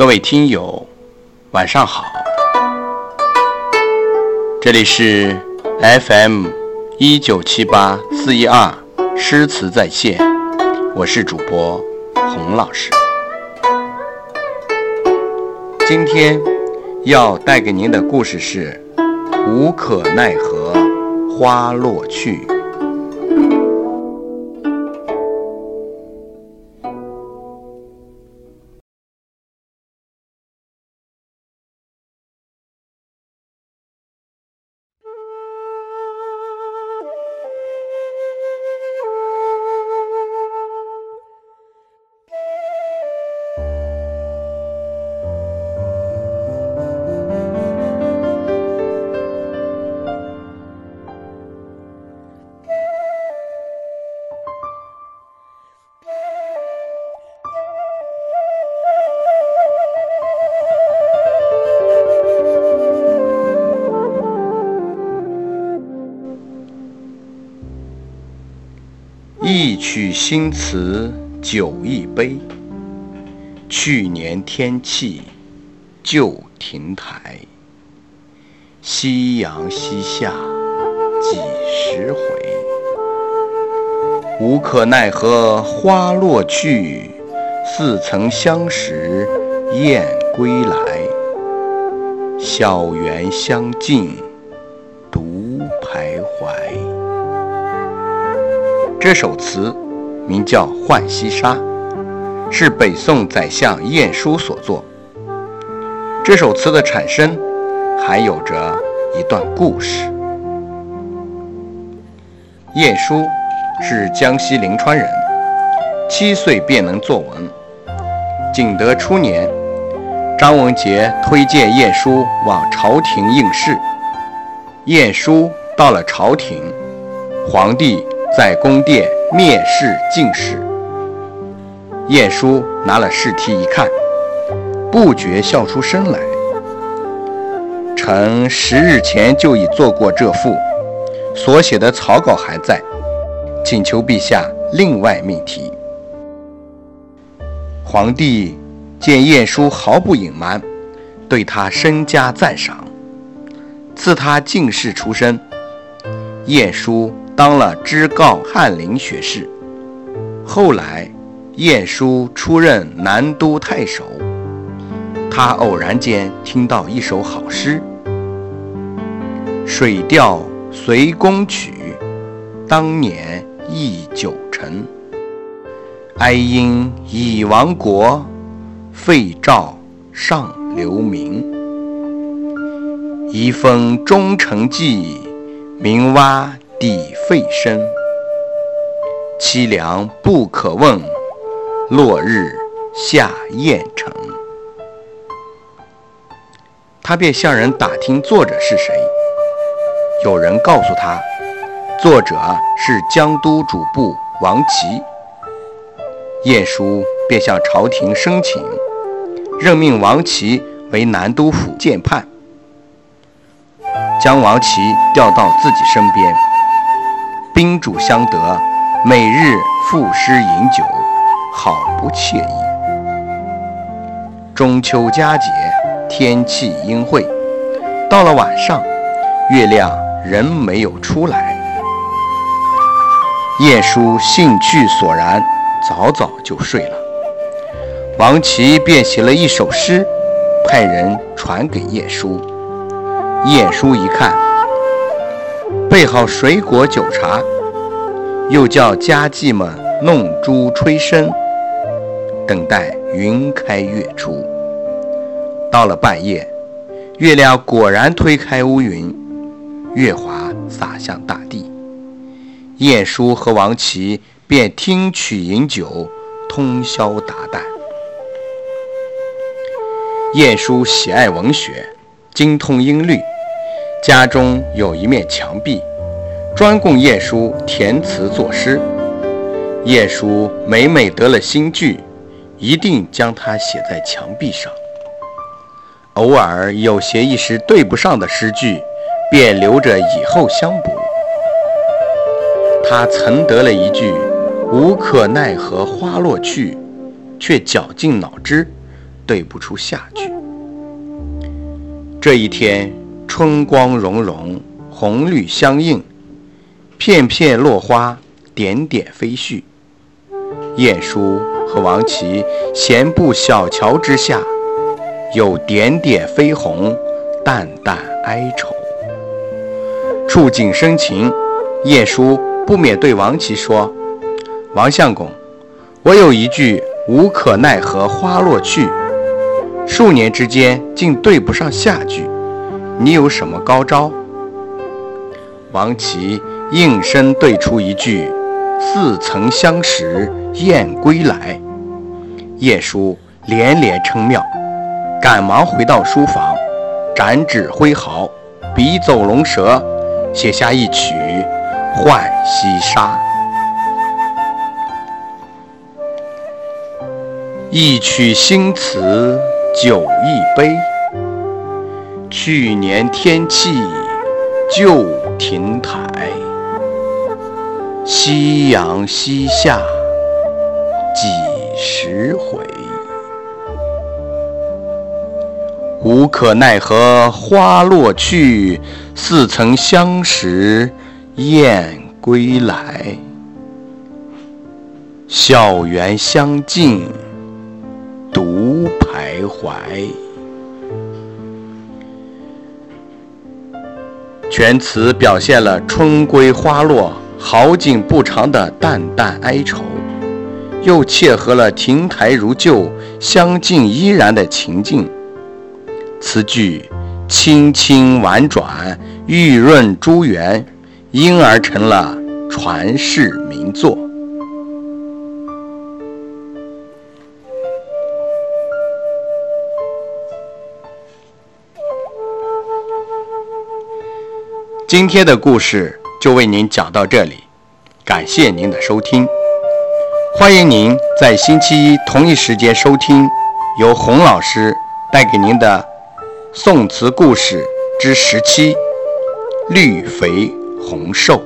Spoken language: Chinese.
各位听友，晚上好，这里是 FM 一九七八四一二诗词在线，我是主播洪老师。今天要带给您的故事是《无可奈何花落去》。一曲新词酒一杯，去年天气旧亭台。夕阳西下几时回？无可奈何花落去，似曾相识燕归来。小园香径独徘徊。这首词名叫《浣溪沙》，是北宋宰相晏殊所作。这首词的产生还有着一段故事。晏殊是江西临川人，七岁便能作文。景德初年，张文杰推荐晏殊往朝廷应试。晏殊到了朝廷，皇帝。在宫殿面试进士，晏殊拿了试题一看，不觉笑出声来。臣十日前就已做过这副，所写的草稿还在，请求陛下另外命题。皇帝见晏殊毫不隐瞒，对他深加赞赏，赐他进士出身。晏殊。当了知告翰林学士，后来晏殊出任南都太守。他偶然间听到一首好诗：“水调随宫曲，当年忆酒成。哀因已亡国，废诏上留名。一封忠诚寄，名蛙。”底费声，凄凉不可问。落日下雁城，他便向人打听作者是谁。有人告诉他，作者是江都主簿王琦。晏殊便向朝廷申请，任命王琦为南都府建判，将王琦调到自己身边。宾主相得，每日赋诗饮酒，好不惬意。中秋佳节，天气阴晦，到了晚上，月亮仍没有出来。晏殊兴趣索然，早早就睡了。王琦便写了一首诗，派人传给晏殊。晏殊一看。备好水果酒茶，又叫家妓们弄珠吹笙，等待云开月出。到了半夜，月亮果然推开乌云，月华洒向大地。晏殊和王琦便听曲饮酒，通宵达旦。晏殊喜爱文学，精通音律。家中有一面墙壁，专供晏殊填词作诗。晏殊每每得了新句，一定将它写在墙壁上。偶尔有些一时对不上的诗句，便留着以后相补。他曾得了一句“无可奈何花落去”，却绞尽脑汁，对不出下句。这一天，春光融融，红绿相映，片片落花，点点飞絮。晏殊和王琦闲步小桥之下，有点点飞红，淡淡哀愁。触景生情，晏殊不免对王琦说：“王相公，我有一句‘无可奈何花落去’，数年之间竟对不上下句。”你有什么高招？王琦应声对出一句：“似曾相识燕归来。”晏殊连连称妙，赶忙回到书房，展指挥毫，笔走龙蛇，写下一曲《浣溪沙》。一曲新词酒一杯。去年天气旧亭台，夕阳西下几时回？无可奈何花落去，似曾相识燕归来。校园相近独徘徊。全词表现了春归花落、好景不长的淡淡哀愁，又切合了亭台如旧、相敬依然的情境。词句清清婉转、玉润珠圆，因而成了传世名作。今天的故事就为您讲到这里，感谢您的收听。欢迎您在星期一同一时间收听由洪老师带给您的宋词故事之十七《绿肥红瘦》。